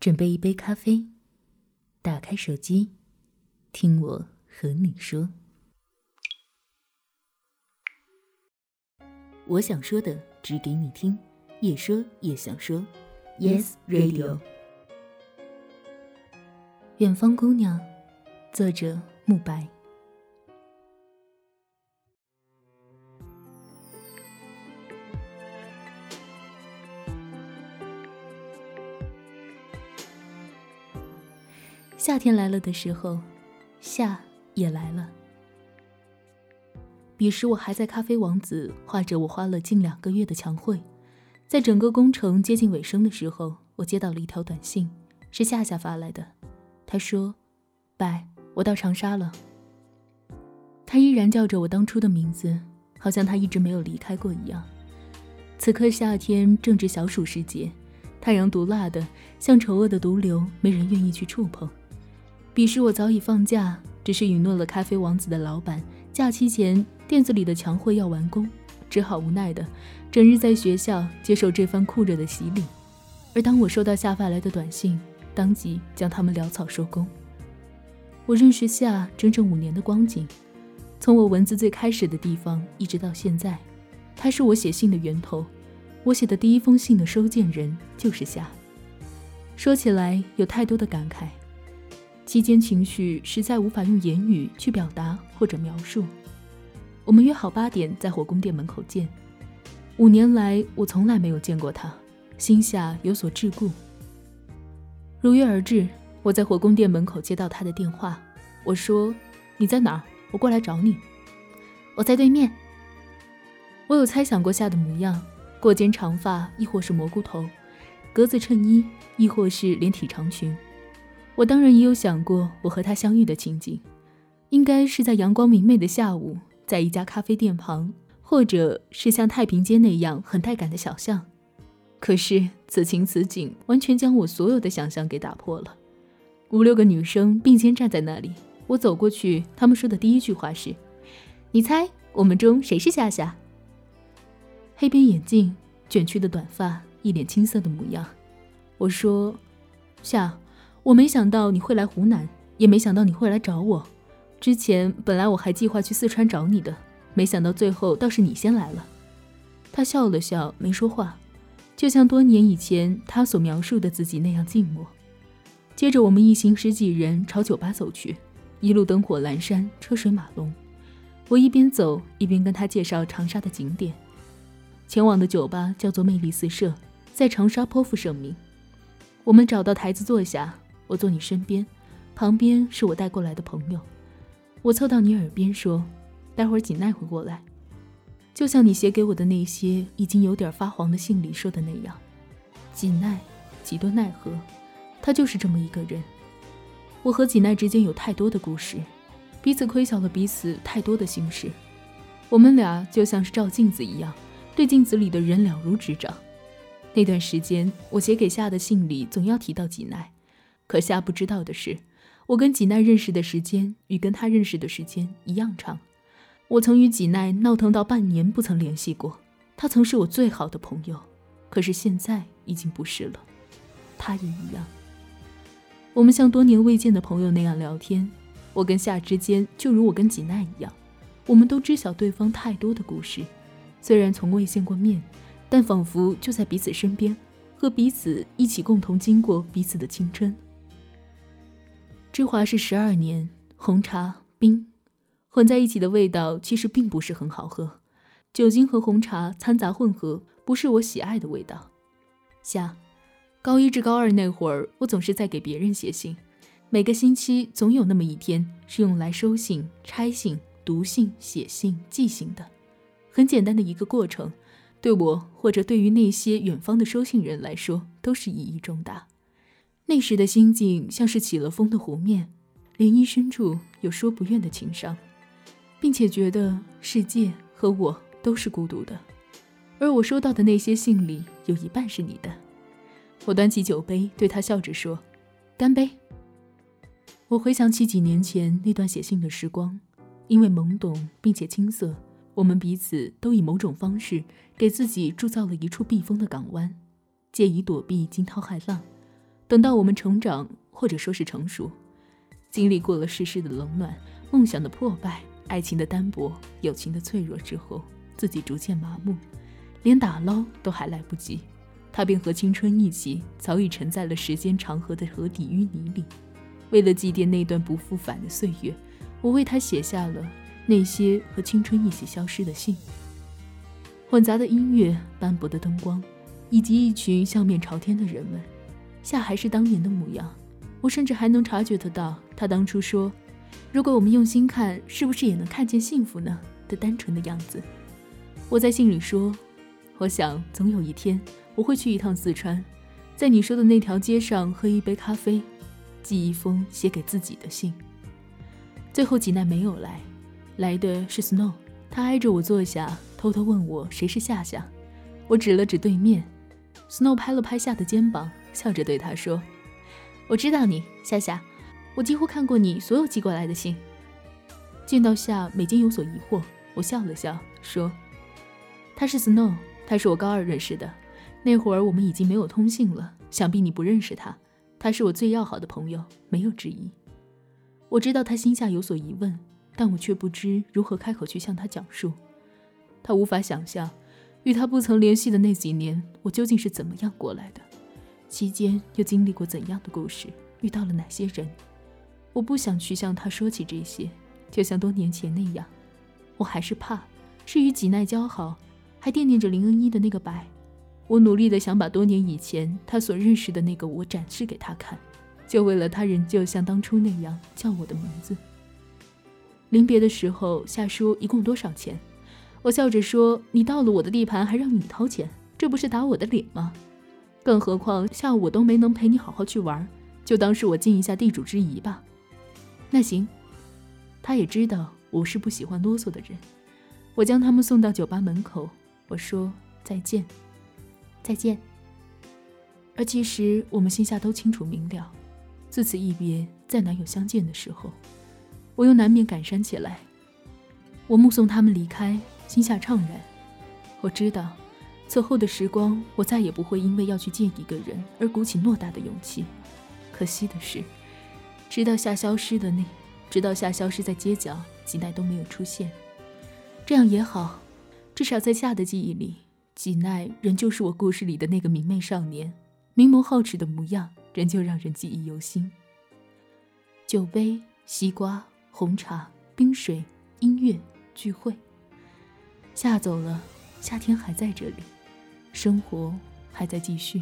准备一杯咖啡，打开手机，听我和你说。我想说的，只给你听，也说也想说。Yes Radio。远方姑娘，作者慕白。夏天来了的时候，夏也来了。彼时我还在咖啡王子画着我花了近两个月的墙绘，在整个工程接近尾声的时候，我接到了一条短信，是夏夏发来的。他说：“拜，我到长沙了。”他依然叫着我当初的名字，好像他一直没有离开过一样。此刻夏天正值小暑时节，太阳毒辣的像丑恶的毒瘤，没人愿意去触碰。彼时我早已放假，只是允诺了咖啡王子的老板，假期前店子里的墙绘要完工，只好无奈的整日在学校接受这番酷热的洗礼。而当我收到夏发来的短信，当即将他们潦草收工。我认识夏整整五年的光景，从我文字最开始的地方一直到现在，他是我写信的源头，我写的第一封信的收件人就是夏。说起来有太多的感慨。期间情绪实在无法用言语去表达或者描述。我们约好八点在火宫殿门口见。五年来，我从来没有见过他，心下有所桎梏。如约而至，我在火宫殿门口接到他的电话。我说：“你在哪儿？我过来找你。”我在对面。我有猜想过夏的模样：过肩长发，亦或是蘑菇头；格子衬衣，亦或是连体长裙。我当然也有想过我和他相遇的情景，应该是在阳光明媚的下午，在一家咖啡店旁，或者是像太平间那样很带感的小巷。可是此情此景，完全将我所有的想象给打破了。五六个女生并肩站在那里，我走过去，她们说的第一句话是：“你猜我们中谁是夏夏？”黑边眼镜，卷曲的短发，一脸青涩的模样。我说：“夏。”我没想到你会来湖南，也没想到你会来找我。之前本来我还计划去四川找你的，没想到最后倒是你先来了。他笑了笑，没说话，就像多年以前他所描述的自己那样静默。接着我们一行十几人朝酒吧走去，一路灯火阑珊，车水马龙。我一边走一边跟他介绍长沙的景点。前往的酒吧叫做魅力四射，在长沙颇负盛名。我们找到台子坐下。我坐你身边，旁边是我带过来的朋友。我凑到你耳边说：“待会儿锦奈会过来，就像你写给我的那些已经有点发黄的信里说的那样。锦奈，几多奈何，他就是这么一个人。我和锦奈之间有太多的故事，彼此亏欠了彼此太多的心事。我们俩就像是照镜子一样，对镜子里的人了如指掌。那段时间，我写给夏的信里总要提到锦奈。”可夏不知道的是，我跟吉奈认识的时间与跟他认识的时间一样长。我曾与吉奈闹腾到半年不曾联系过，他曾是我最好的朋友，可是现在已经不是了。他也一样。我们像多年未见的朋友那样聊天。我跟夏之间就如我跟吉奈一样，我们都知晓对方太多的故事，虽然从未见过面，但仿佛就在彼此身边，和彼此一起共同经过彼此的青春。芝华士十二年，红茶冰混在一起的味道其实并不是很好喝，酒精和红茶掺杂混合不是我喜爱的味道。夏，高一至高二那会儿，我总是在给别人写信，每个星期总有那么一天是用来收信、拆信、读信、写信、寄信的，很简单的一个过程，对我或者对于那些远方的收信人来说都是意义重大。那时的心境像是起了风的湖面，涟漪深处有说不愿的情伤，并且觉得世界和我都是孤独的。而我收到的那些信里有一半是你的。我端起酒杯，对他笑着说：“干杯。”我回想起几年前那段写信的时光，因为懵懂并且青涩，我们彼此都以某种方式给自己铸造了一处避风的港湾，借以躲避惊涛骇浪。等到我们成长，或者说是成熟，经历过了世事的冷暖、梦想的破败、爱情的单薄、友情的脆弱之后，自己逐渐麻木，连打捞都还来不及，他便和青春一起，早已沉在了时间长河的河底淤泥里。为了祭奠那段不复返的岁月，我为他写下了那些和青春一起消失的信。混杂的音乐，斑驳的灯光，以及一群笑面朝天的人们，夏还是当年的模样。我甚至还能察觉得到，他当初说：“如果我们用心看，是不是也能看见幸福呢？”的单纯的样子。我在信里说：“我想总有一天，我会去一趟四川，在你说的那条街上喝一杯咖啡。”寄一封写给自己的信。最后吉奈没有来，来的是 Snow。他挨着我坐下，偷偷问我谁是夏夏。我指了指对面，Snow 拍了拍夏的肩膀，笑着对他说：“我知道你，夏夏，我几乎看过你所有寄过来的信。”见到夏，美金有所疑惑，我笑了笑说：“他是 Snow，他是我高二认识的，那会儿我们已经没有通信了，想必你不认识他。”他是我最要好的朋友，没有之一。我知道他心下有所疑问，但我却不知如何开口去向他讲述。他无法想象，与他不曾联系的那几年，我究竟是怎么样过来的，期间又经历过怎样的故事，遇到了哪些人。我不想去向他说起这些，就像多年前那样。我还是怕，是与几奈交好，还惦念着林恩一的那个白。我努力的想把多年以前他所认识的那个我展示给他看，就为了他仍旧像当初那样叫我的名字。临别的时候，夏叔一共多少钱？我笑着说：“你到了我的地盘还让你掏钱，这不是打我的脸吗？更何况下午我都没能陪你好好去玩，就当是我尽一下地主之谊吧。”那行，他也知道我是不喜欢啰嗦的人。我将他们送到酒吧门口，我说再见。再见。而其实我们心下都清楚明了，自此一别，再难有相见的时候，我又难免感伤起来。我目送他们离开，心下怅然。我知道，此后的时光，我再也不会因为要去见一个人而鼓起偌大的勇气。可惜的是，直到夏消失的那，直到夏消失在街角，吉奈都没有出现。这样也好，至少在夏的记忆里。吉奈仍旧是我故事里的那个明媚少年，明眸皓齿的模样仍旧让人记忆犹新。酒杯、西瓜、红茶、冰水、音乐、聚会。夏走了，夏天还在这里，生活还在继续。